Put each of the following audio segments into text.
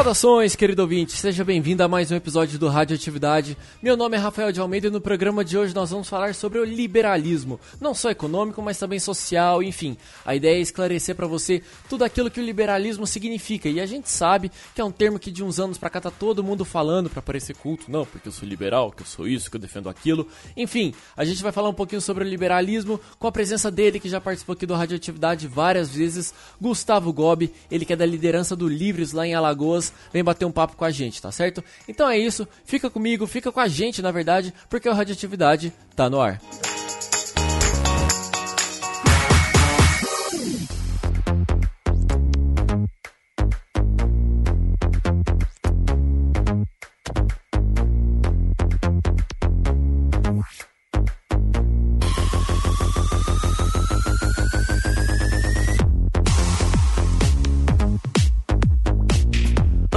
Saudações, querido ouvinte, seja bem-vindo a mais um episódio do Radioatividade. Meu nome é Rafael de Almeida e no programa de hoje nós vamos falar sobre o liberalismo, não só econômico, mas também social, enfim. A ideia é esclarecer para você tudo aquilo que o liberalismo significa. E a gente sabe que é um termo que de uns anos pra cá tá todo mundo falando para parecer culto, não, porque eu sou liberal, que eu sou isso, que eu defendo aquilo. Enfim, a gente vai falar um pouquinho sobre o liberalismo com a presença dele que já participou aqui do Radioatividade várias vezes, Gustavo Gobi, ele que é da liderança do Livres lá em Alagoas vem bater um papo com a gente, tá certo? Então é isso, fica comigo, fica com a gente, na verdade, porque a radioatividade tá no ar.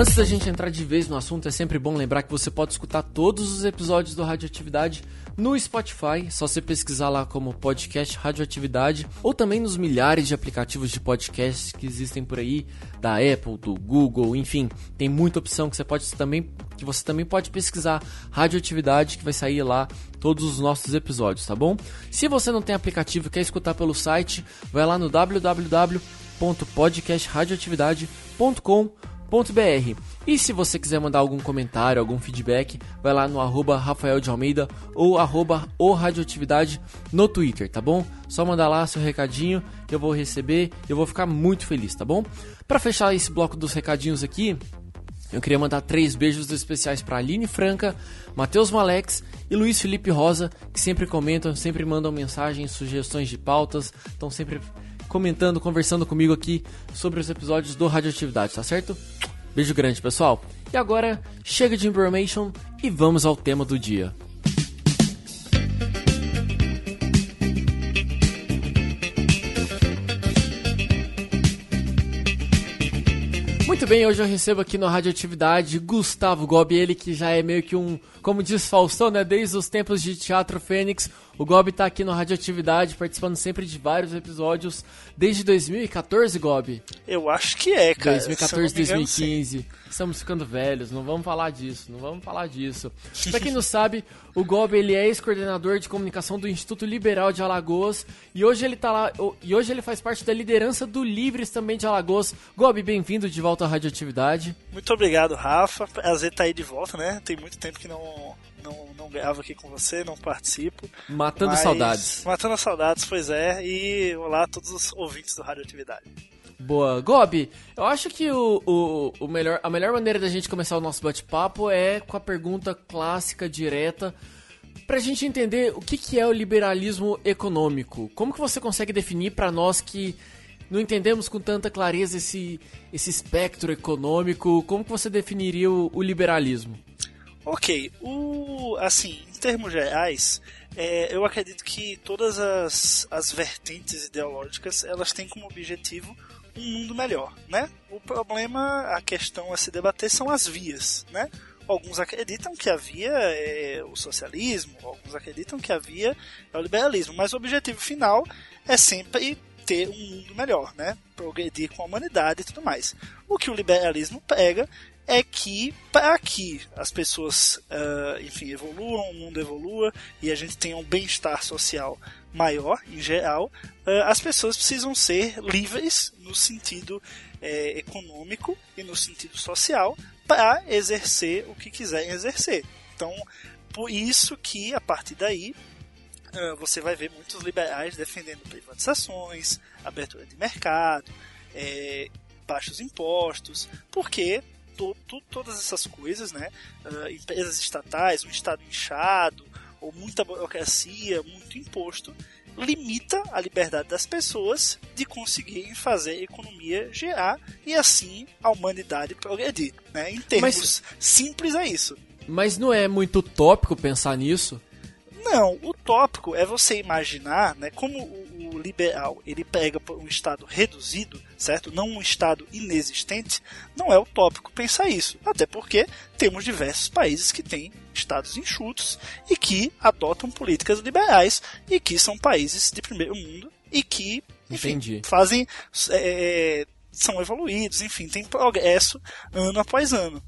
Antes da gente entrar de vez no assunto, é sempre bom lembrar que você pode escutar todos os episódios do Radioatividade no Spotify, só você pesquisar lá como podcast Radioatividade, ou também nos milhares de aplicativos de podcast que existem por aí, da Apple, do Google, enfim, tem muita opção que você pode também que você também pode pesquisar Radioatividade que vai sair lá todos os nossos episódios, tá bom? Se você não tem aplicativo e quer escutar pelo site, vai lá no www.podcastradioatividade.com.br radioatividade.com.br. E se você quiser mandar algum comentário, algum feedback, vai lá no arroba Rafael de Almeida ou arroba o Radioatividade no Twitter, tá bom? Só mandar lá seu recadinho eu vou receber e eu vou ficar muito feliz, tá bom? Para fechar esse bloco dos recadinhos aqui, eu queria mandar três beijos especiais para Aline Franca, Matheus Malex e Luiz Felipe Rosa, que sempre comentam, sempre mandam mensagens, sugestões de pautas, estão sempre comentando, conversando comigo aqui sobre os episódios do Radioatividade, tá certo? Beijo grande, pessoal. E agora, chega de information e vamos ao tema do dia. Muito bem, hoje eu recebo aqui no Radioatividade Gustavo Gobi, ele que já é meio que um, como diz Faustão, né, desde os tempos de Teatro Fênix, o Gob tá aqui no Radioatividade, participando sempre de vários episódios, desde 2014, Gob? Eu acho que é, cara. 2014, 2015. Sim. Estamos ficando velhos, não vamos falar disso, não vamos falar disso. pra quem não sabe, o Gob ele é ex-coordenador de comunicação do Instituto Liberal de Alagoas e hoje ele tá lá, e hoje ele faz parte da liderança do Livres também de Alagoas. Gob, bem-vindo de volta à Radioatividade. Muito obrigado, Rafa. Prazer estar tá aí de volta, né? Tem muito tempo que não não, não gravo aqui com você, não participo. Matando mas... saudades. Matando saudades, pois é. E olá a todos os ouvintes do Radioatividade. Boa. Gobi, eu acho que o, o, o melhor, a melhor maneira da gente começar o nosso bate-papo é com a pergunta clássica, direta, pra gente entender o que, que é o liberalismo econômico. Como que você consegue definir para nós que não entendemos com tanta clareza esse, esse espectro econômico, como que você definiria o, o liberalismo? Ok, o, assim, em termos gerais, é, eu acredito que todas as, as vertentes ideológicas elas têm como objetivo um mundo melhor, né? O problema, a questão a se debater são as vias, né? Alguns acreditam que a via é o socialismo, alguns acreditam que a via é o liberalismo, mas o objetivo final é sempre ter um mundo melhor, né? Progredir com a humanidade e tudo mais. O que o liberalismo pega é que para que as pessoas, uh, enfim, evoluam, o mundo evolua e a gente tenha um bem-estar social maior em geral, uh, as pessoas precisam ser livres no sentido eh, econômico e no sentido social para exercer o que quiserem exercer. Então, por isso que a partir daí uh, você vai ver muitos liberais defendendo privatizações, abertura de mercado, é, baixos impostos, porque to, to, todas essas coisas, né? Uh, empresas estatais, um Estado inchado, ou muita burocracia, muito imposto, limita a liberdade das pessoas de conseguirem fazer a economia gerar e assim a humanidade progredir. Né? Em termos Mas... simples é isso. Mas não é muito utópico pensar nisso? Não, o tópico é você imaginar, né, como liberal ele pega um estado reduzido, certo? Não um estado inexistente, não é utópico pensar isso. Até porque temos diversos países que têm estados enxutos e que adotam políticas liberais e que são países de primeiro mundo e que enfim, fazem é, são evoluídos, enfim, tem progresso ano após ano.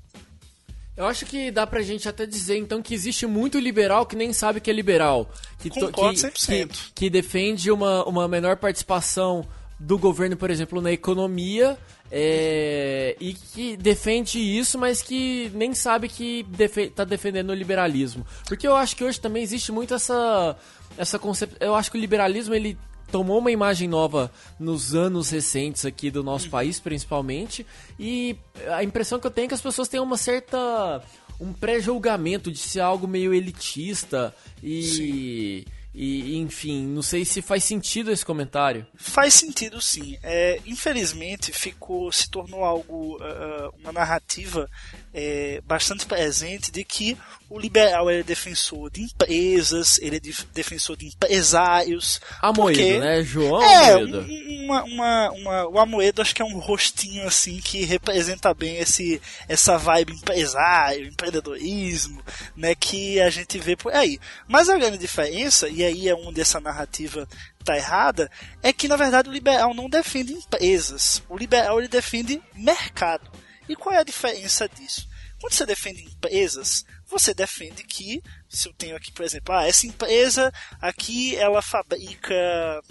Eu acho que dá pra gente até dizer, então, que existe muito liberal que nem sabe que é liberal. Que, Concordo que, que, que defende uma, uma menor participação do governo, por exemplo, na economia, é, e que defende isso, mas que nem sabe que defe tá defendendo o liberalismo. Porque eu acho que hoje também existe muito essa essa concepção. Eu acho que o liberalismo ele tomou uma imagem nova nos anos recentes aqui do nosso país, principalmente, e a impressão que eu tenho é que as pessoas têm uma certa um pré-julgamento de ser algo meio elitista e Sim. E, enfim, não sei se faz sentido esse comentário. Faz sentido sim. É, infelizmente ficou, se tornou algo, uh, uma narrativa é, bastante presente de que o liberal é defensor de empresas, ele é defensor de empresários. Amoedo, porque... né? João é, Amoedo. Uma, uma, uma, o Amoedo acho que é um rostinho assim que representa bem esse, essa vibe empresário, empreendedorismo, né? Que a gente vê por aí. Mas a grande diferença, e aí é onde essa narrativa tá errada, é que na verdade o liberal não defende empresas. O liberal ele defende mercado. E qual é a diferença disso? Quando você defende empresas, você defende que, se eu tenho aqui, por exemplo, ah, essa empresa aqui ela fabrica,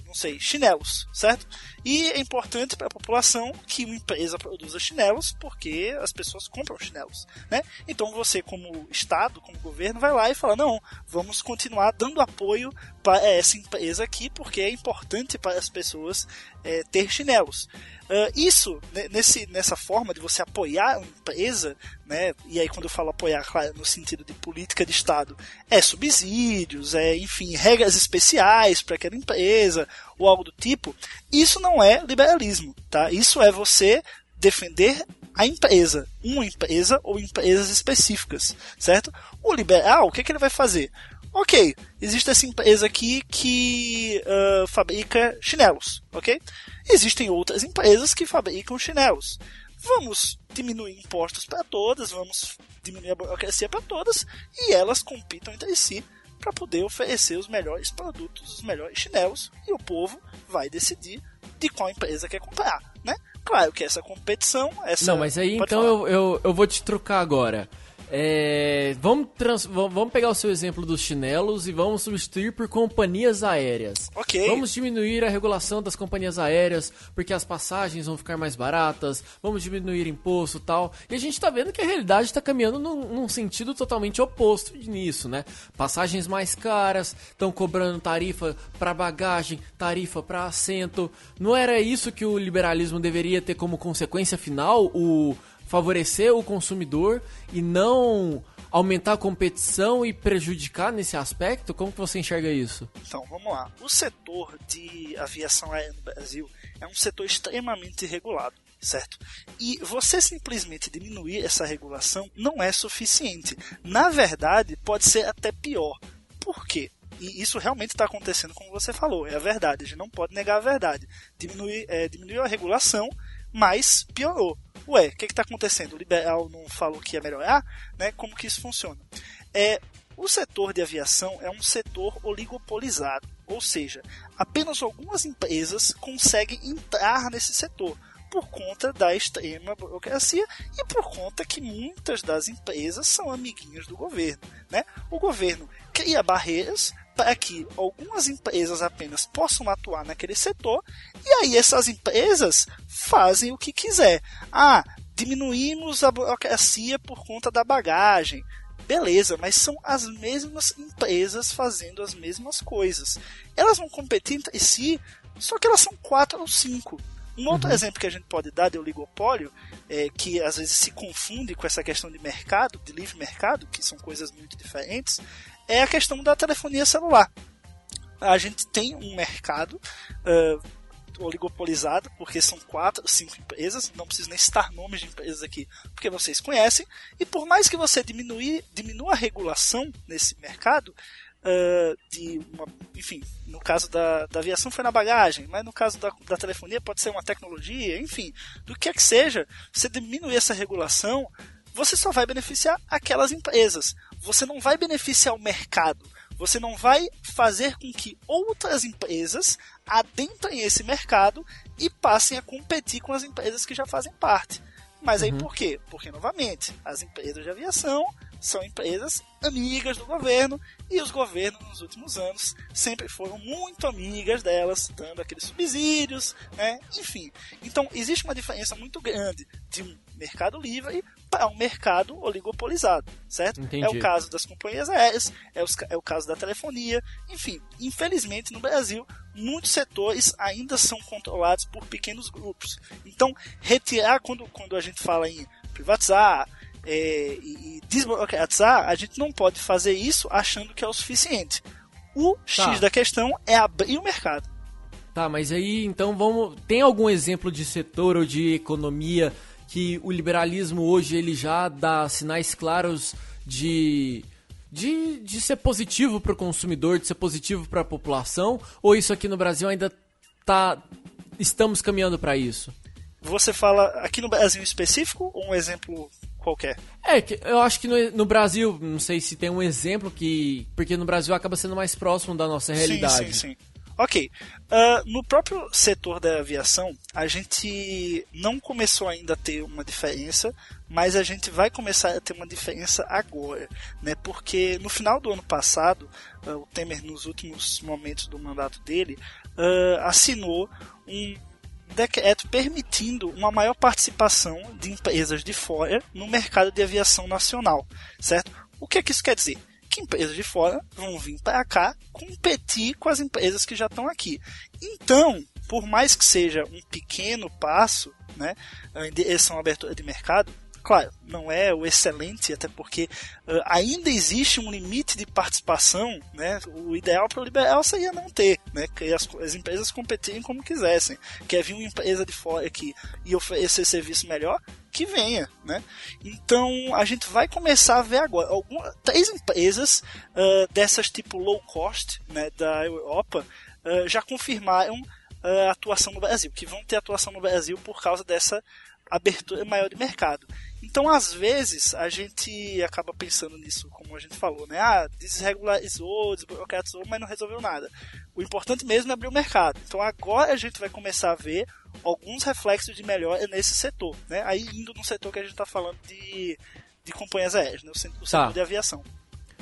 não sei, chinelos, certo? E é importante para a população que uma empresa produza chinelos, porque as pessoas compram chinelos, né? Então você, como Estado, como governo, vai lá e fala, não, vamos continuar dando apoio para essa empresa aqui, porque é importante para as pessoas é, ter chinelos. Uh, isso, nesse, nessa forma de você apoiar uma empresa, né, e aí quando eu falo apoiar, claro, no sentido de política de Estado, é subsídios, é, enfim, regras especiais para aquela empresa, ou algo do tipo, isso não é liberalismo, tá? Isso é você defender a empresa, uma empresa ou empresas específicas, certo? O liberal, o que, que ele vai fazer? Ok, existe essa empresa aqui que uh, fabrica chinelos, ok? Existem outras empresas que fabricam chinelos. Vamos diminuir impostos para todas, vamos diminuir a burocracia para todas e elas compitam entre si para poder oferecer os melhores produtos, os melhores chinelos e o povo vai decidir de qual empresa quer comprar, né? Claro que essa competição, essa Não, mas aí então eu, eu, eu vou te trocar agora. É, vamos, trans, vamos pegar o seu exemplo dos chinelos e vamos substituir por companhias aéreas. Ok. Vamos diminuir a regulação das companhias aéreas, porque as passagens vão ficar mais baratas, vamos diminuir imposto e tal. E a gente tá vendo que a realidade está caminhando num, num, sentido totalmente oposto nisso, né? Passagens mais caras, estão cobrando tarifa para bagagem, tarifa para assento. Não era isso que o liberalismo deveria ter como consequência final? O favorecer o consumidor e não aumentar a competição e prejudicar nesse aspecto? Como que você enxerga isso? Então, vamos lá. O setor de aviação aérea no Brasil é um setor extremamente regulado, certo? E você simplesmente diminuir essa regulação não é suficiente. Na verdade, pode ser até pior. Por quê? E isso realmente está acontecendo como você falou, é a verdade, a gente não pode negar a verdade. Diminuir, é, diminuiu a regulação, mas piorou ué, o que está acontecendo? O liberal não falou que ia melhorar? Né? Como que isso funciona? É, o setor de aviação é um setor oligopolizado, ou seja, apenas algumas empresas conseguem entrar nesse setor por conta da extrema burocracia e por conta que muitas das empresas são amiguinhas do governo. Né? O governo cria barreiras para que algumas empresas apenas possam atuar naquele setor e aí essas empresas fazem o que quiser. Ah, diminuímos a burocracia por conta da bagagem. Beleza, mas são as mesmas empresas fazendo as mesmas coisas. Elas vão competir entre si, só que elas são quatro ou cinco. Um outro uhum. exemplo que a gente pode dar de oligopólio, é, que às vezes se confunde com essa questão de mercado, de livre mercado, que são coisas muito diferentes, é a questão da telefonia celular. A gente tem um mercado uh, oligopolizado, porque são quatro, cinco empresas, não preciso nem citar nomes de empresas aqui, porque vocês conhecem, e por mais que você diminuir, diminua a regulação nesse mercado, uh, de uma, enfim, no caso da, da aviação foi na bagagem, mas no caso da, da telefonia pode ser uma tecnologia, enfim, do que é que seja, você diminuir essa regulação, você só vai beneficiar aquelas empresas. Você não vai beneficiar o mercado, Você não vai fazer com que outras empresas adentrem esse mercado e passem a competir com as empresas que já fazem parte. Mas aí uhum. por quê? Porque, novamente, as empresas de aviação são empresas amigas do governo e os governos nos últimos anos sempre foram muito amigas delas, dando aqueles subsídios, né? Enfim. Então existe uma diferença muito grande de um mercado livre para um mercado oligopolizado, certo? Entendi. É o caso das companhias aéreas, é, os, é o caso da telefonia, enfim. Infelizmente no Brasil muitos setores ainda são controlados por pequenos grupos. Então retirar quando quando a gente fala em privatizar é, e, e desburocratizar, a gente não pode fazer isso achando que é o suficiente. O X tá. da questão é abrir o mercado. Tá, mas aí então vamos. Tem algum exemplo de setor ou de economia que o liberalismo hoje ele já dá sinais claros de. De, de ser positivo para o consumidor, de ser positivo para a população, ou isso aqui no Brasil ainda tá estamos caminhando para isso? Você fala aqui no Brasil em específico ou um exemplo qualquer. É, eu acho que no, no, Brasil, não sei se tem um exemplo que. Porque no Brasil acaba sendo mais próximo da nossa realidade. Sim, sim, sim. Ok. Uh, no próprio setor da aviação, a gente não começou ainda a ter uma diferença, mas a gente vai começar a ter uma diferença agora, né? Porque no final do ano passado, uh, o Temer, nos últimos momentos do mandato dele, uh, assinou um decreto permitindo uma maior participação de empresas de fora no mercado de aviação nacional, certo? O que, é que isso quer dizer? Que empresas de fora vão vir para cá competir com as empresas que já estão aqui. Então, por mais que seja um pequeno passo né, em direção à abertura de mercado, Claro, não é o excelente, até porque uh, ainda existe um limite de participação, né? O ideal para o liberal seria não ter, né? Que as, as, empresas competirem como quisessem. Quer vir uma empresa de fora aqui e oferecer serviço melhor, que venha, né? Então a gente vai começar a ver agora algumas três empresas uh, dessas tipo low cost, né? Da Europa uh, já confirmaram a atuação no Brasil, que vão ter atuação no Brasil por causa dessa abertura maior de mercado. Então, às vezes, a gente acaba pensando nisso, como a gente falou, né? Ah, desregularizou, desburocratizou, mas não resolveu nada. O importante mesmo é abrir o mercado. Então, agora a gente vai começar a ver alguns reflexos de melhora nesse setor, né? Aí, indo no setor que a gente está falando de, de companhias aéreas, né? o setor tá. de aviação.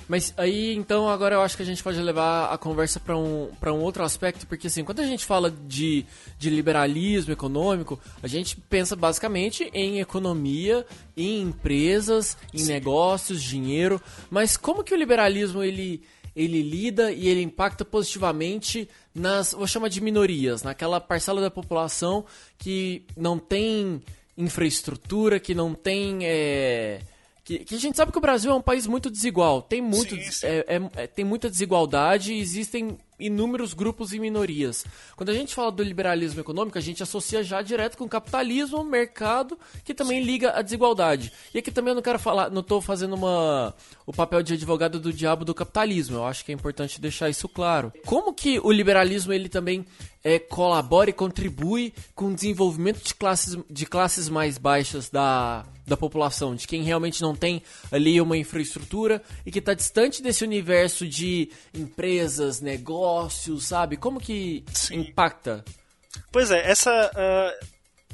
Mas aí, então, agora eu acho que a gente pode levar a conversa para um, um outro aspecto, porque assim, quando a gente fala de, de liberalismo econômico, a gente pensa basicamente em economia, em empresas, em Sim. negócios, dinheiro, mas como que o liberalismo ele, ele lida e ele impacta positivamente nas, vou chamar de minorias, naquela parcela da população que não tem infraestrutura, que não tem... É, que, que, a gente sabe que o Brasil é um país muito desigual. Tem, muito, sim, sim. É, é, é, tem muita desigualdade e existem inúmeros grupos e minorias. Quando a gente fala do liberalismo econômico, a gente associa já direto com o capitalismo, mercado, que também liga à desigualdade. E aqui também eu não quero falar, não estou fazendo uma, o papel de advogado do diabo do capitalismo. Eu acho que é importante deixar isso claro. Como que o liberalismo ele também é, colabora e contribui com o desenvolvimento de classes, de classes mais baixas da, da população, de quem realmente não tem ali uma infraestrutura e que está distante desse universo de empresas, negócios, sabe? Como que Sim. impacta? Pois é, essa uh,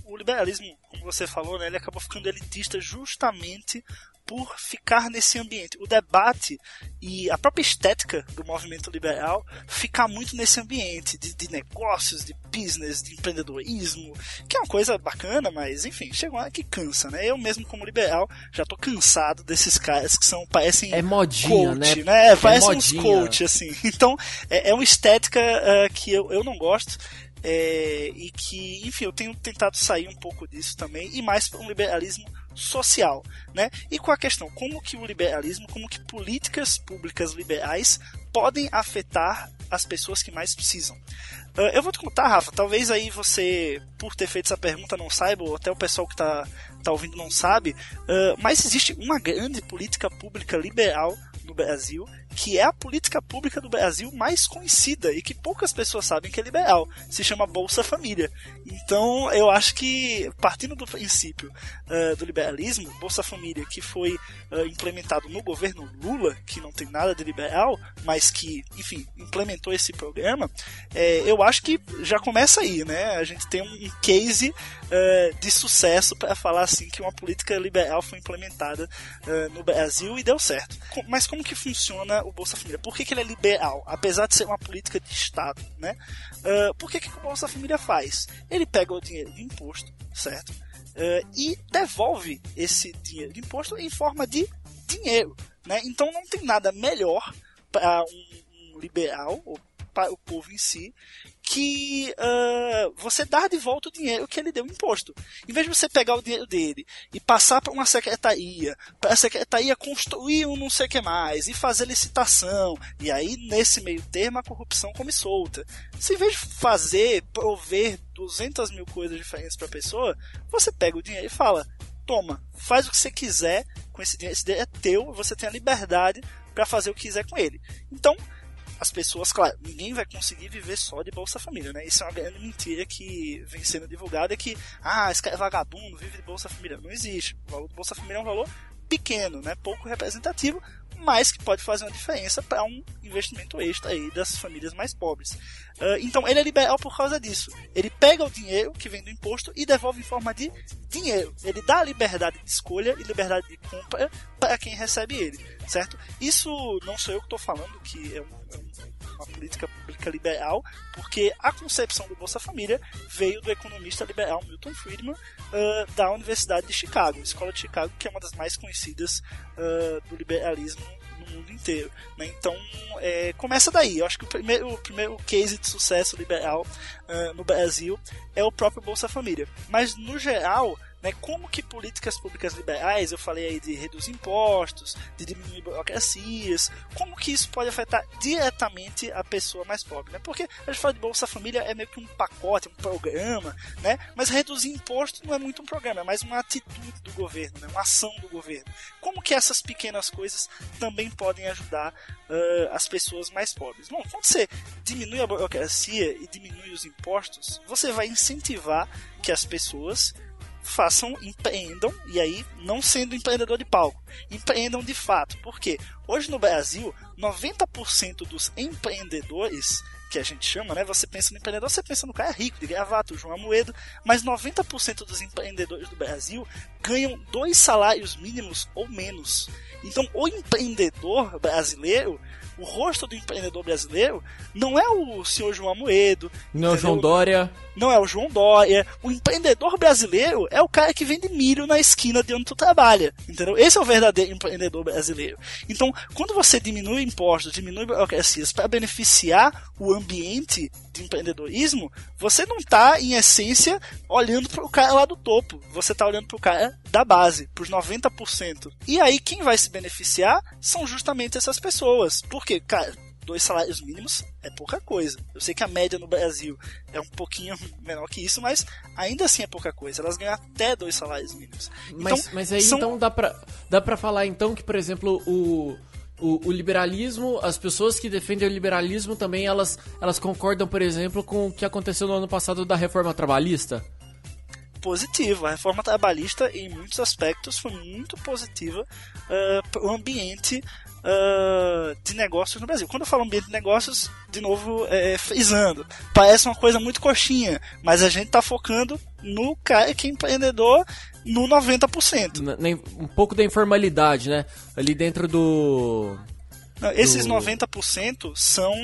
o liberalismo, como você falou, né, ele acabou ficando elitista justamente por ficar nesse ambiente. O debate e a própria estética do movimento liberal fica muito nesse ambiente de, de, negócios, de business, de empreendedorismo, que é uma coisa bacana, mas enfim, chega uma hora que cansa, né? Eu mesmo como liberal já tô cansado desses caras que são parecem é modinha, coach, né? né? É, parecem uns coach assim. Então é, é uma estética uh, que eu, eu não gosto. É, e que, enfim, eu tenho tentado sair um pouco disso também, e mais para um liberalismo social, né? E com a questão como que o liberalismo, como que políticas públicas liberais podem afetar as pessoas que mais precisam. Uh, eu vou te contar, Rafa, talvez aí você, por ter feito essa pergunta, não saiba, ou até o pessoal que está tá ouvindo não sabe, uh, mas existe uma grande política pública liberal no Brasil, que é a política pública do Brasil mais conhecida e que poucas pessoas sabem que é liberal. Se chama Bolsa Família. Então, eu acho que, partindo do princípio uh, do liberalismo, Bolsa Família, que foi uh, implementado no governo Lula, que não tem nada de liberal, mas que, enfim, implementou esse programa, é, eu acho que já começa aí, né? A gente tem um case uh, de sucesso para falar assim que uma política liberal foi implementada no Brasil e deu certo. Mas como que funciona o Bolsa Família? Por que, que ele é liberal, apesar de ser uma política de Estado, né? por que, que o Bolsa Família faz? Ele pega o dinheiro de imposto, certo? Uh, e devolve esse dinheiro de imposto em forma de dinheiro. Né? Então não tem nada melhor para um, um liberal, ou para o povo em si, que uh, você dar de volta o dinheiro que ele deu imposto. Em vez de você pegar o dinheiro dele e passar para uma secretaria, para a secretaria construir um não sei o que mais, e fazer licitação, e aí nesse meio termo a corrupção come solta. Se em vez de fazer, prover 200 mil coisas diferentes para a pessoa, você pega o dinheiro e fala: toma, faz o que você quiser com esse dinheiro, esse dinheiro é teu, você tem a liberdade para fazer o que quiser com ele. Então, as pessoas, claro, ninguém vai conseguir viver só de Bolsa Família, né? Isso é uma grande mentira que vem sendo divulgada, é que, ah, esse cara é vagabundo, vive de Bolsa Família. Não existe. O valor do Bolsa Família é um valor pequeno, né? Pouco representativo, mas que pode fazer uma diferença para um investimento extra aí das famílias mais pobres. Uh, então ele é liberal por causa disso. Ele pega o dinheiro que vem do imposto e devolve em forma de dinheiro. Ele dá liberdade de escolha e liberdade de compra para quem recebe ele, certo? Isso não sou eu que estou falando, que é, um, é uma política pública liberal, porque a concepção do Bolsa Família veio do economista liberal Milton Friedman uh, da Universidade de Chicago, Escola de Chicago, que é uma das mais conhecidas uh, do liberalismo mundo inteiro. Né? Então, é, começa daí. Eu acho que o primeiro, o primeiro case de sucesso liberal uh, no Brasil é o próprio Bolsa Família. Mas, no geral, né, como que políticas públicas liberais, eu falei aí de reduzir impostos, de diminuir burocracias, como que isso pode afetar diretamente a pessoa mais pobre, né? Porque a gente fala de Bolsa Família é meio que um pacote, um programa, né? Mas reduzir imposto não é muito um programa, é mais uma atitude do governo, né? uma ação do governo. Como que essas pequenas coisas também podem ajudar uh, as pessoas mais pobres? Bom, quando você diminui a burocracia e diminui os impostos, você vai incentivar que as pessoas façam, empreendam, e aí não sendo empreendedor de palco, empreendam de fato. Porque hoje no Brasil, 90% dos empreendedores que a gente chama, né? Você pensa no empreendedor, você pensa no cara rico, de gravata, o João Amoedo, mas 90% dos empreendedores do Brasil ganham dois salários mínimos ou menos. Então, o empreendedor brasileiro o rosto do empreendedor brasileiro não é o senhor João Amoedo. Não é o João Dória. Não é o João Dória. O empreendedor brasileiro é o cara que vende milho na esquina de onde tu trabalha. Entendeu? Esse é o verdadeiro empreendedor brasileiro. Então, quando você diminui impostos, diminui burocracias para beneficiar o ambiente de empreendedorismo, você não está, em essência, olhando para o cara lá do topo. Você está olhando para o cara da base, para os 90%. E aí, quem vai se beneficiar são justamente essas pessoas. Porque, cara, dois salários mínimos é pouca coisa. Eu sei que a média no Brasil é um pouquinho menor que isso, mas ainda assim é pouca coisa. Elas ganham até dois salários mínimos. Mas, então, mas aí são... então dá pra, dá pra falar então que, por exemplo, o, o, o, liberalismo, as pessoas que defendem o liberalismo também, elas, elas concordam, por exemplo, com o que aconteceu no ano passado da reforma trabalhista? Positivo. A reforma trabalhista, em muitos aspectos, foi muito positiva uh, para o ambiente uh, de negócios no Brasil. Quando eu falo ambiente de negócios, de novo, é, frisando, parece uma coisa muito coxinha, mas a gente está focando no cara que é empreendedor no 90%. Um pouco da informalidade, né? Ali dentro do não, esses do... 90% são.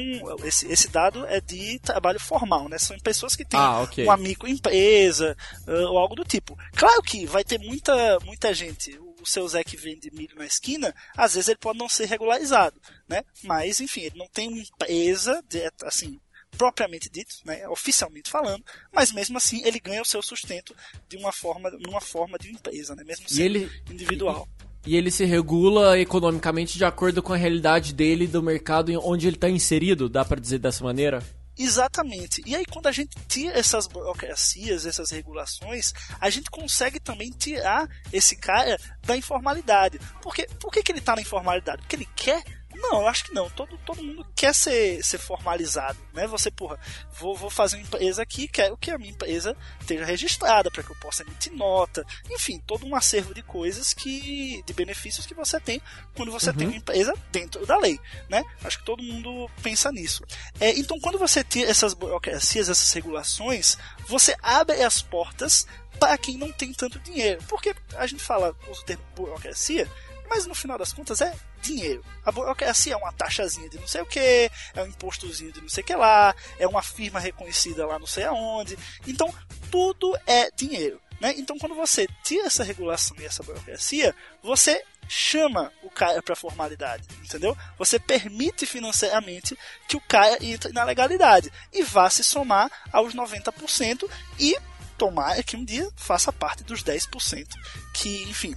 Esse, esse dado é de trabalho formal, né? São pessoas que têm ah, okay. uma microempresa uh, ou algo do tipo. Claro que vai ter muita, muita gente. O seu Zé que vende milho na esquina, às vezes ele pode não ser regularizado, né? Mas, enfim, ele não tem uma empresa, de, assim, propriamente dito, né, oficialmente falando, mas mesmo assim ele ganha o seu sustento de uma forma, numa forma de empresa, né, mesmo sendo ele, individual. E ele se regula economicamente de acordo com a realidade dele, do mercado onde ele está inserido, dá para dizer dessa maneira? Exatamente. E aí, quando a gente tira essas burocracias, essas regulações, a gente consegue também tirar esse cara da informalidade. Porque, por que, que ele está na informalidade? Porque ele quer não, eu acho que não. Todo, todo mundo quer ser, ser formalizado, né? Você, porra, vou, vou fazer uma empresa aqui, quero que a minha empresa esteja registrada para que eu possa emitir nota. Enfim, todo um acervo de coisas que. de benefícios que você tem quando você uhum. tem uma empresa dentro da lei, né? Acho que todo mundo pensa nisso. É, então, quando você tem essas burocracias, essas regulações, você abre as portas para quem não tem tanto dinheiro. Porque a gente fala o termo burocracia, mas no final das contas é dinheiro. A burocracia é uma taxazinha de não sei o que, é um impostozinho de não sei o que lá, é uma firma reconhecida lá não sei aonde. Então, tudo é dinheiro. Né? Então, quando você tira essa regulação e essa burocracia, você chama o cara para formalidade, entendeu? Você permite financeiramente que o cara entre na legalidade e vá se somar aos 90% e tomar que um dia faça parte dos 10% que, enfim,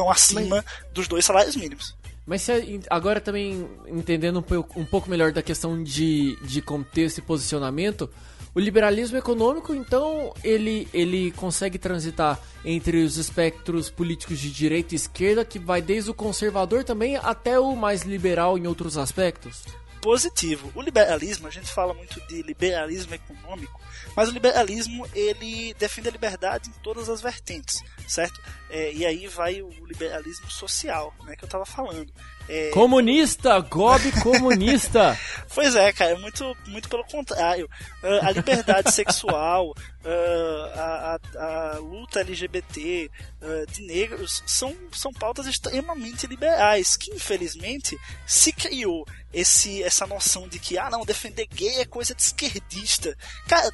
estão acima Mas... dos dois salários mínimos. Mas agora também entendendo um pouco, um pouco melhor da questão de, de contexto e posicionamento, o liberalismo econômico, então, ele, ele consegue transitar entre os espectros políticos de direita e esquerda, que vai desde o conservador também até o mais liberal em outros aspectos? Positivo. O liberalismo, a gente fala muito de liberalismo econômico, mas o liberalismo ele defende a liberdade em todas as vertentes, certo? É, e aí vai o liberalismo social, né, que eu estava falando. É... Comunista, Gob comunista. pois é, cara, muito, muito pelo contrário. Uh, a liberdade sexual, uh, a, a, a, luta LGBT uh, de negros são, são pautas extremamente liberais que infelizmente se criou esse, essa noção de que ah não defender gay é coisa de esquerdista. Cara,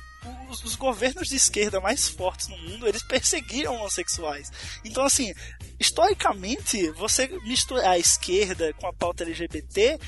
os, os, governos de esquerda mais fortes no mundo, eles perseguiram homossexuais. Então, assim, historicamente, você misturar a esquerda com a pauta LGBT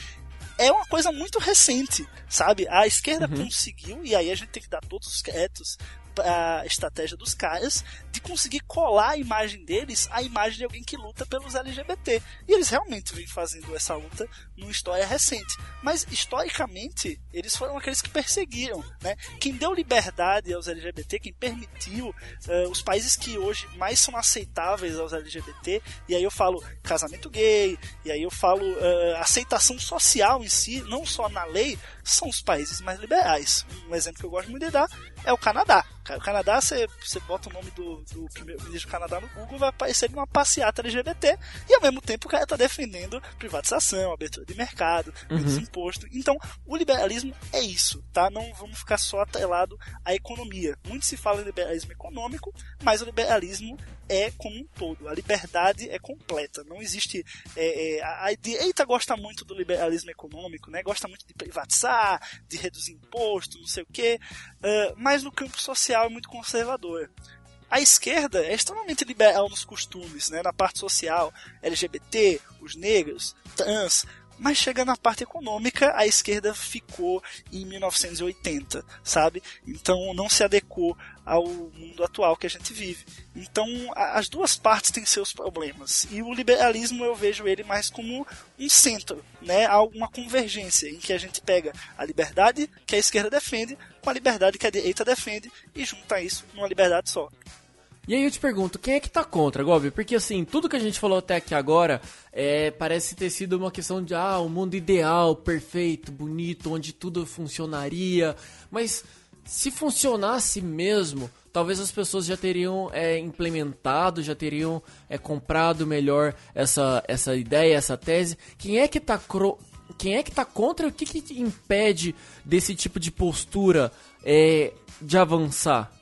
é uma coisa muito recente, sabe? A esquerda uhum. conseguiu, e aí a gente tem que dar todos os créditos a estratégia dos caras de conseguir colar a imagem deles à imagem de alguém que luta pelos LGBT. E eles realmente vêm fazendo essa luta numa história recente. Mas historicamente, eles foram aqueles que perseguiram, né? Quem deu liberdade aos LGBT, quem permitiu uh, os países que hoje mais são aceitáveis aos LGBT, e aí eu falo casamento gay, e aí eu falo uh, aceitação social em si, não só na lei, são os países mais liberais. Um exemplo que eu gosto muito de dar é o Canadá. O Canadá, você, você bota o nome do, do primeiro-ministro do Canadá no Google, vai aparecer uma passeata LGBT, e ao mesmo tempo o cara está defendendo privatização, abertura de mercado, menos uhum. imposto. Então, o liberalismo é isso, tá? Não vamos ficar só atrelado à economia. Muito se fala em liberalismo econômico, mas o liberalismo é como um todo. A liberdade é completa. Não existe. É, é, a, a direita gosta muito do liberalismo econômico, né? gosta muito de privatizar, de reduzir imposto, não sei o quê, uh, mas no campo social é muito conservadora. A esquerda é extremamente liberal nos costumes, né? na parte social, LGBT, os negros, trans, mas chega na parte econômica, a esquerda ficou em 1980, sabe? Então não se adequou ao mundo atual que a gente vive. Então as duas partes têm seus problemas. E o liberalismo eu vejo ele mais como um centro, né? Alguma convergência em que a gente pega a liberdade que a esquerda defende com a liberdade que a direita defende e junta isso numa liberdade só. E aí eu te pergunto, quem é que tá contra, Gobi? Porque assim, tudo que a gente falou até aqui agora é, parece ter sido uma questão de ah, um mundo ideal, perfeito, bonito, onde tudo funcionaria. Mas se funcionasse mesmo, talvez as pessoas já teriam é, implementado, já teriam é, comprado melhor essa, essa ideia, essa tese. Quem é que tá quem é que tá contra o que, que impede desse tipo de postura é, de avançar?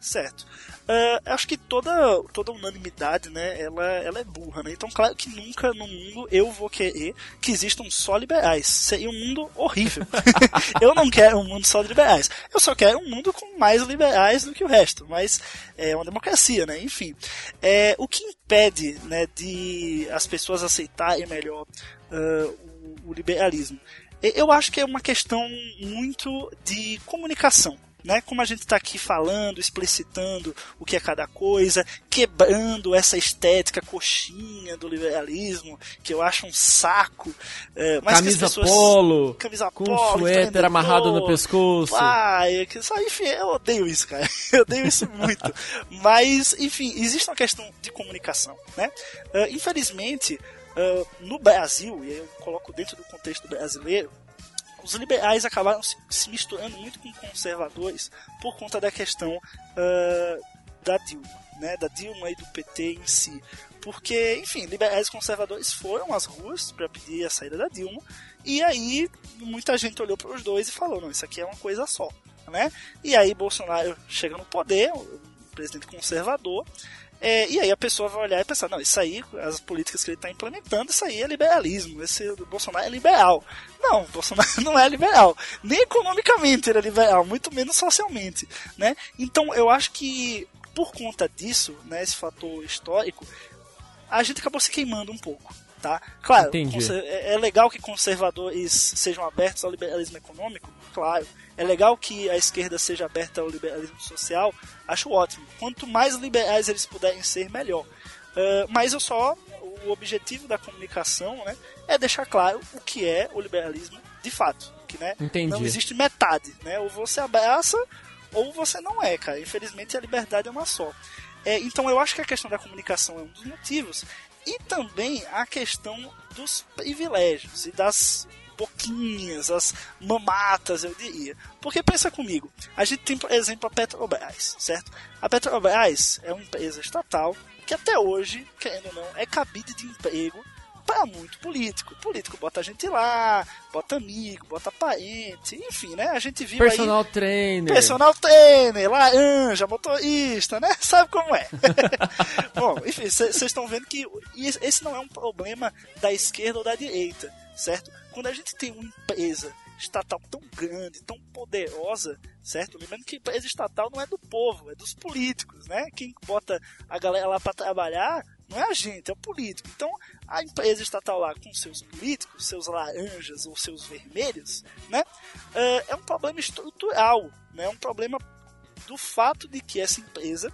Certo. Uh, acho que toda, toda unanimidade, né, ela, ela é burra, né? Então, claro que nunca no mundo eu vou querer que existam só liberais. Seria um mundo horrível. eu não quero um mundo só de liberais. Eu só quero um mundo com mais liberais do que o resto. Mas é uma democracia, né? Enfim. É, o que impede, né, de as pessoas aceitarem melhor uh, o, o liberalismo? Eu acho que é uma questão muito de comunicação né? Como a gente está aqui falando, explicitando o que é cada coisa, quebrando essa estética coxinha do liberalismo, que eu acho um saco. É, mas camisa pessoas, polo, camisa com polo, um suéter amarrado no pescoço. Ai, enfim, eu odeio isso, cara. Eu odeio isso muito. mas, enfim, existe uma questão de comunicação, né? Uh, infelizmente, uh, no Brasil, e eu coloco dentro do contexto brasileiro, os liberais acabaram se, se misturando muito com conservadores por conta da questão uh, da Dilma, né, da Dilma e do PT em si. Porque, enfim, liberais e conservadores foram às ruas para pedir a saída da Dilma, e aí muita gente olhou para os dois e falou: não, isso aqui é uma coisa só. Né? E aí Bolsonaro chega no poder, o presidente conservador, é, e aí a pessoa vai olhar e pensar, não, isso aí, as políticas que ele está implementando, isso aí é liberalismo, esse Bolsonaro é liberal. Não, Bolsonaro não é liberal. Nem economicamente ele é liberal, muito menos socialmente. Né? Então eu acho que por conta disso, né, esse fator histórico, a gente acabou se queimando um pouco. Tá? Claro, é, é legal que conservadores sejam abertos ao liberalismo econômico, claro. É legal que a esquerda seja aberta ao liberalismo social, acho ótimo. Quanto mais liberais eles puderem ser, melhor. Uh, mas eu só o objetivo da comunicação né, é deixar claro o que é o liberalismo de fato. Que, né, não existe metade. Né? Ou você abraça ou você não é, cara. Infelizmente a liberdade é uma só. É, então eu acho que a questão da comunicação é um dos motivos e também a questão dos privilégios e das boquinhas, as mamatas, eu diria. Porque pensa comigo, a gente tem, por exemplo, a Petrobras, certo? A Petrobras é uma empresa estatal que até hoje, querendo ou não, é cabide de emprego para muito político. O político bota a gente lá, bota amigo, bota parente, enfim, né? A gente viu Personal aí, trainer. Personal trainer, laranja, motorista, né? Sabe como é. Bom, enfim, vocês estão vendo que esse não é um problema da esquerda ou da direita, certo? Quando a gente tem uma empresa estatal tão grande, tão poderosa, certo? Lembrando que empresa estatal não é do povo, é dos políticos, né? Quem bota a galera lá para trabalhar não é a gente, é o político. Então, a empresa estatal lá com seus políticos, seus laranjas ou seus vermelhos, né? Eh, é um problema estrutural, né? É um problema do fato de que essa empresa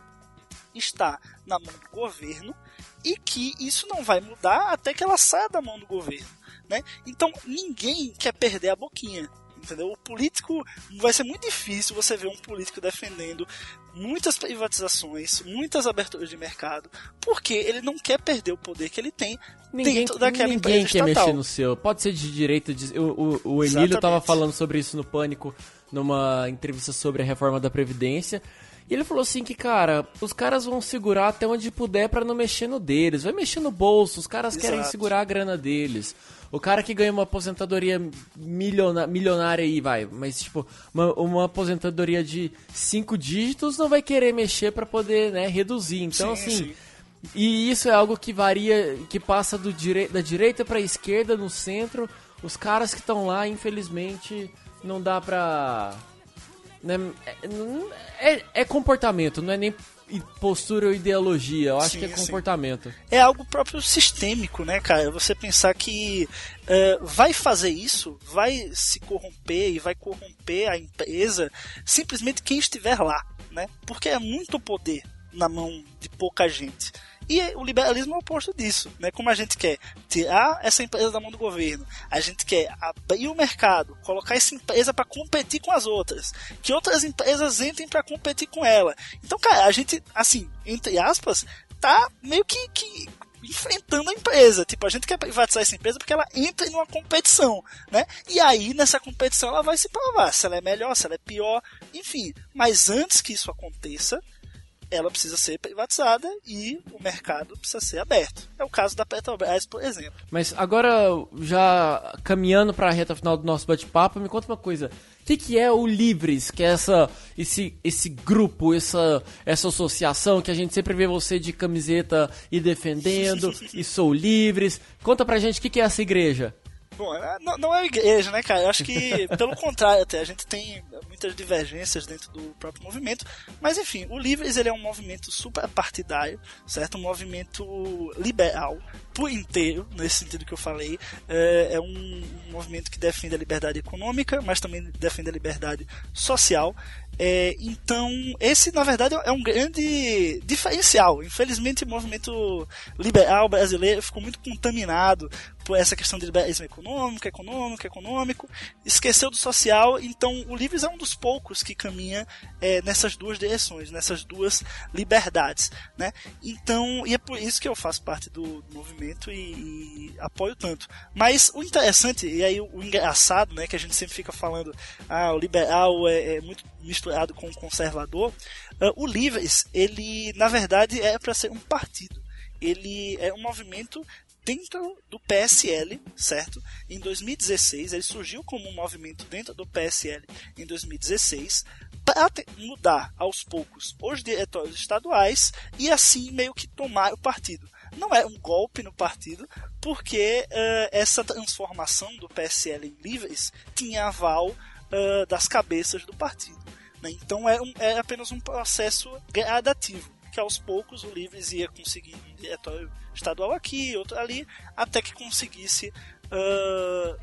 está na mão do governo e que isso não vai mudar até que ela saia da mão do governo. Né? Então ninguém quer perder a boquinha. Entendeu? O político vai ser muito difícil você ver um político defendendo muitas privatizações, muitas aberturas de mercado, porque ele não quer perder o poder que ele tem ninguém, dentro daquela ninguém empresa quer estatal. mexer no seu. Pode ser de direita, de, o, o, o Emílio estava falando sobre isso no Pânico numa entrevista sobre a reforma da Previdência. E ele falou assim que, cara, os caras vão segurar até onde puder para não mexer no deles. Vai mexer no bolso, os caras Exato. querem segurar a grana deles. O cara que ganha uma aposentadoria milionária, milionária aí, vai, mas tipo, uma, uma, aposentadoria de cinco dígitos não vai querer mexer para poder, né, reduzir. Então, sim, assim, sim. e isso é algo que varia, que passa do dire... da direita para esquerda, no centro. Os caras que estão lá, infelizmente, não dá pra é, é, é, comportamento, não é nem postura ou ideologia. Eu acho sim, que é comportamento. Sim. É algo próprio sistêmico, né, cara? Você pensar que uh, vai fazer isso, vai se corromper e vai corromper a empresa simplesmente quem estiver lá, né? Porque é muito poder na mão de pouca gente. E o liberalismo é o oposto disso, né? Como a gente quer tirar essa empresa da mão do governo, a gente quer abrir o mercado, colocar essa empresa para competir com as outras, que outras empresas entrem para competir com ela. Então, cara, a gente, assim, entre aspas, tá meio que, que enfrentando a empresa. Tipo, a gente quer privatizar essa empresa porque ela entra em uma competição, né? E aí, nessa competição, ela vai se provar se ela é melhor, se ela é pior, enfim. Mas antes que isso aconteça, ela precisa ser privatizada e o mercado precisa ser aberto. É o caso da Petrobras, por exemplo. Mas agora, já caminhando para a reta final do nosso bate-papo, me conta uma coisa. O que, que é o Livres, que é essa, esse, esse grupo, essa, essa associação que a gente sempre vê você de camiseta e defendendo, e sou Livres. Conta pra gente o que, que é essa igreja. Bom, é, não, não é igreja, né, cara? Eu acho que, pelo contrário, até a gente tem muitas divergências dentro do próprio movimento, mas enfim, o Livres ele é um movimento super partidário, certo? Um movimento liberal por inteiro, nesse sentido que eu falei. É, é um, um movimento que defende a liberdade econômica, mas também defende a liberdade social. É, então, esse na verdade é um grande diferencial. Infelizmente, o movimento liberal brasileiro ficou muito contaminado essa questão de liberalismo econômico, econômico, econômico, esqueceu do social, então o Livres é um dos poucos que caminha é, nessas duas direções, nessas duas liberdades, né? Então, e é por isso que eu faço parte do, do movimento e, e, apoio tanto. Mas o interessante, e aí o, o, engraçado, né, que a gente sempre fica falando, ah, o liberal é, é muito misturado com o conservador, uh, o Livres, ele, na verdade, é para ser um partido ele é um movimento dentro do PSL, certo? Em 2016, ele surgiu como um movimento dentro do PSL em 2016 para mudar aos poucos os diretórios estaduais e assim meio que tomar o partido. Não é um golpe no partido, porque uh, essa transformação do PSL em livres tinha aval uh, das cabeças do partido. Né? Então é, um, é apenas um processo gradativo que aos poucos o Livres ia conseguir um diretório estadual aqui, outro ali, até que conseguisse uh,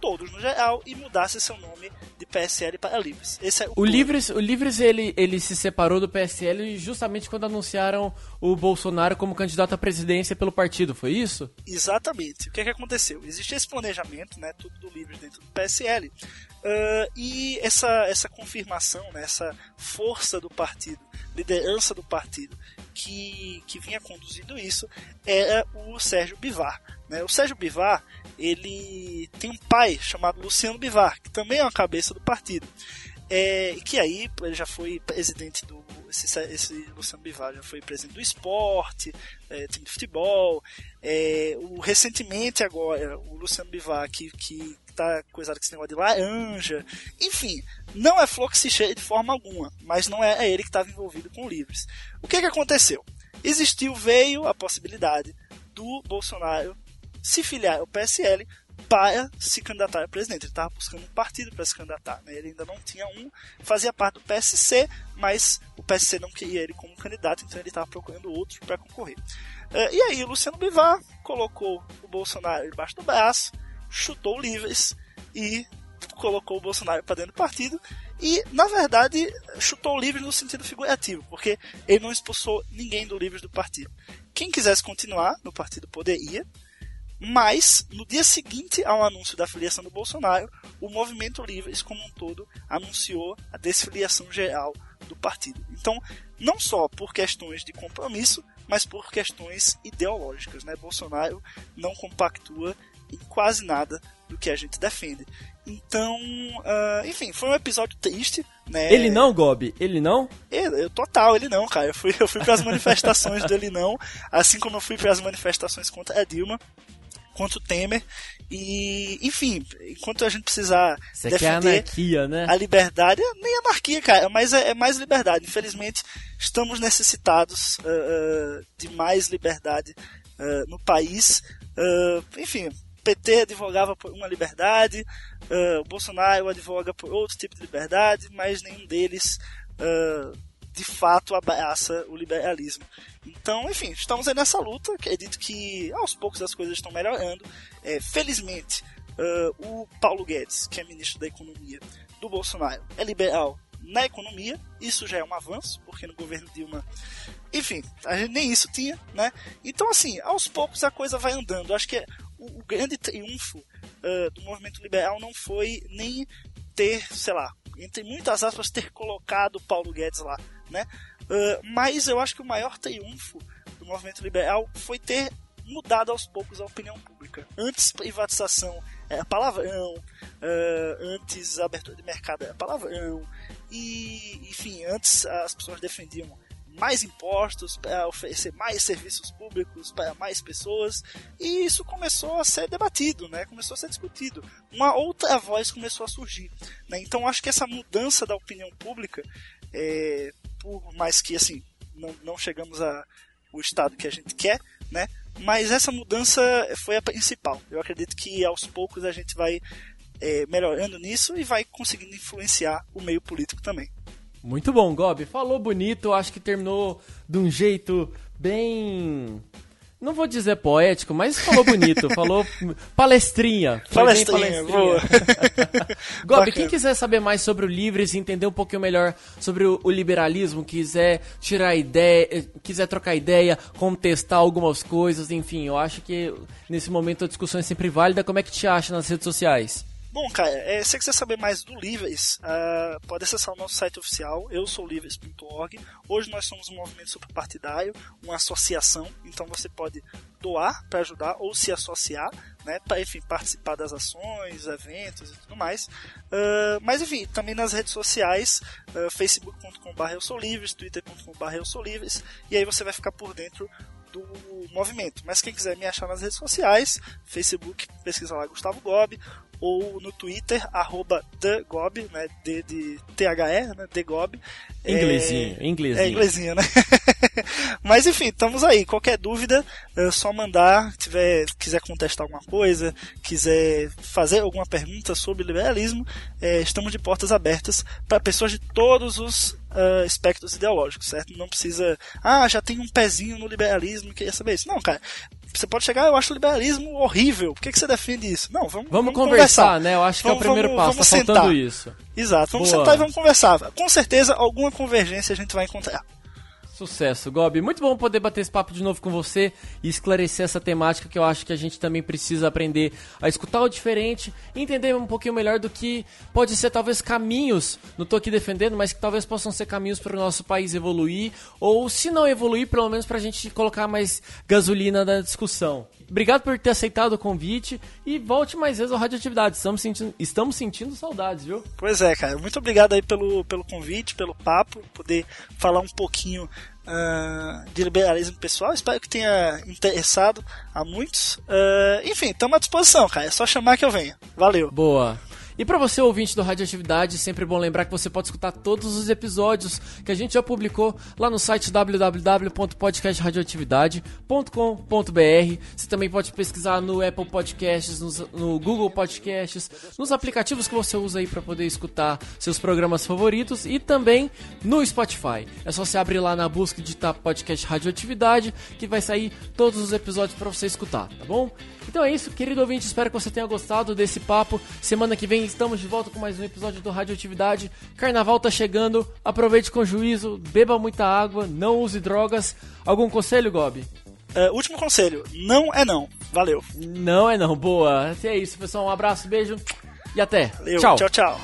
todos no geral e mudasse seu nome de PSL para Livres. Esse é o, o Livres, o Livres ele, ele se separou do PSL justamente quando anunciaram o Bolsonaro como candidato à presidência pelo partido, foi isso? Exatamente. O que, é que aconteceu? Existe esse planejamento, né, tudo do Livres dentro do PSL, uh, e essa, essa confirmação, né, essa força do partido liderança do partido que, que vinha conduzindo isso era o Sérgio Bivar. Né? O Sérgio Bivar ele tem um pai chamado Luciano Bivar, que também é uma cabeça do partido. É, que aí ele já foi presidente do. Esse, esse Luciano Bivar já foi presidente do esporte, é, time de futebol. É, o, recentemente agora, o Luciano Bivar, que, que tá coisado com esse negócio de laranja. Enfim, não é flor que se cheia de forma alguma, mas não é, é ele que estava envolvido com livres. O que, que aconteceu? Existiu, veio a possibilidade do Bolsonaro se filiar ao PSL para se candidatar a presidente. Ele estava buscando um partido para se candidatar. Né? Ele ainda não tinha um, fazia parte do PSC, mas o PSC não queria ele como candidato, então ele estava procurando outro para concorrer. Uh, e aí o Luciano Bivar colocou o Bolsonaro debaixo do braço, chutou livres e colocou o Bolsonaro para dentro do partido e, na verdade, chutou livres no sentido figurativo, porque ele não expulsou ninguém do livres do partido. Quem quisesse continuar no partido poderia, mas no dia seguinte ao anúncio da filiação do Bolsonaro, o movimento Livres como um todo anunciou a desfiliação geral do partido. Então, não só por questões de compromisso, mas por questões ideológicas. Né? Bolsonaro não compactua em quase nada do que a gente defende. Então, uh, enfim, foi um episódio triste, né? Ele não, Gobi? Ele não? Ele, eu, total, ele não, cara. Eu fui, eu fui para as manifestações dele não, assim como eu fui para as manifestações contra a Dilma, contra o Temer. E, enfim, enquanto a gente precisar defender é anarquia, né? a liberdade, nem anarquia, cara, mas é, é mais liberdade. Infelizmente, estamos necessitados uh, uh, de mais liberdade uh, no país. enfim, PT advogava por uma liberdade, o Bolsonaro advoga por outro tipo de liberdade, mas nenhum deles de fato abraça o liberalismo. Então, enfim, estamos aí nessa luta. Acredito que aos poucos as coisas estão melhorando. É, felizmente, uh, o Paulo Guedes, que é ministro da Economia do Bolsonaro, é liberal na economia. Isso já é um avanço, porque no governo Dilma enfim, a gente nem isso tinha, né? Então, assim, aos poucos a coisa vai andando. Acho que o, o grande triunfo uh, do movimento liberal não foi nem ter, sei lá, entre muitas aspas, ter colocado Paulo Guedes lá, né? Uh, mas eu acho que o maior triunfo do movimento liberal foi ter mudado aos poucos a opinião pública. Antes privatização era palavrão, uh, antes abertura de mercado era palavrão, e enfim, antes as pessoas defendiam mais impostos, para oferecer mais serviços públicos para mais pessoas, e isso começou a ser debatido, né? começou a ser discutido. Uma outra voz começou a surgir. Né? Então acho que essa mudança da opinião pública, é, por mais que assim não, não chegamos a o estado que a gente quer, né? Mas essa mudança foi a principal. Eu acredito que aos poucos a gente vai é, melhorando nisso e vai conseguindo influenciar o meio político também. Muito bom, Gob. Falou bonito, acho que terminou de um jeito bem não vou dizer poético, mas falou bonito, falou palestrinha. Palestrinha, palestrinha. boa. Gobi, quem quiser saber mais sobre o Livres, entender um pouquinho melhor sobre o, o, liberalismo, quiser tirar ideia, eh, quiser trocar ideia, contestar algumas coisas, enfim, eu acho que nesse momento a discussão é sempre válida. Como é que te acha nas redes sociais? Bom, cara, é, se você quiser saber mais do Livres, uh, pode acessar o nosso site oficial, eu sou livres.org. Hoje nós somos um movimento superpartidário, uma associação, então você pode doar para ajudar ou se associar, né, para enfim participar das ações, eventos e tudo mais. Uh, mas enfim, também nas redes sociais, uh, facebook.com.br eu sou livres, twitter.com.br eu sou livres, e aí você vai ficar por dentro do movimento. Mas quem quiser me achar nas redes sociais, Facebook, pesquisa lá Gustavo Gobi, ou no Twitter, arroba TheGob, né? D de THE, né? TheGob. Inglesinho, é, inglesinho. É, inglesinho, né? Mas enfim, estamos aí. Qualquer dúvida, é só mandar. Tiver, quiser contestar alguma coisa, quiser fazer alguma pergunta sobre liberalismo, é, estamos de portas abertas para pessoas de todos os uh, espectros ideológicos, certo? Não precisa, ah, já tem um pezinho no liberalismo, queria saber isso. Não, cara, você pode chegar, eu acho o liberalismo horrível. Por que, que você defende isso? Não, vamos, vamos, vamos conversar, conversar, né? Eu acho vamos, que é o primeiro passo, tá faltando isso. Exato, vamos Boa. sentar e vamos conversar. Com certeza, alguma convergência a gente vai encontrar. Sucesso, Gobi. Muito bom poder bater esse papo de novo com você e esclarecer essa temática que eu acho que a gente também precisa aprender a escutar o diferente, entender um pouquinho melhor do que pode ser talvez caminhos, não estou aqui defendendo, mas que talvez possam ser caminhos para o nosso país evoluir, ou se não evoluir, pelo menos para a gente colocar mais gasolina na discussão. Obrigado por ter aceitado o convite e volte mais vezes ao Radioatividade. Estamos sentindo, estamos sentindo saudades, viu? Pois é, cara. Muito obrigado aí pelo, pelo convite, pelo papo, poder falar um pouquinho uh, de liberalismo pessoal. Espero que tenha interessado a muitos. Uh, enfim, estamos à disposição, cara. É só chamar que eu venha. Valeu. Boa. E para você ouvinte do Radioatividade, sempre bom lembrar que você pode escutar todos os episódios que a gente já publicou lá no site www.podcastradioatividade.com.br. Você também pode pesquisar no Apple Podcasts, no Google Podcasts, nos aplicativos que você usa aí para poder escutar seus programas favoritos e também no Spotify. É só você abrir lá na busca de podcast Radioatividade que vai sair todos os episódios para você escutar, tá bom? Então é isso, querido ouvinte, espero que você tenha gostado desse papo. Semana que vem estamos de volta com mais um episódio do Radioatividade. Carnaval tá chegando, aproveite com juízo, beba muita água, não use drogas. Algum conselho, Gobi? Uh, último conselho, não é não. Valeu. Não é não, boa. Até é isso, pessoal. Um abraço, beijo e até. Valeu, tchau, tchau. tchau.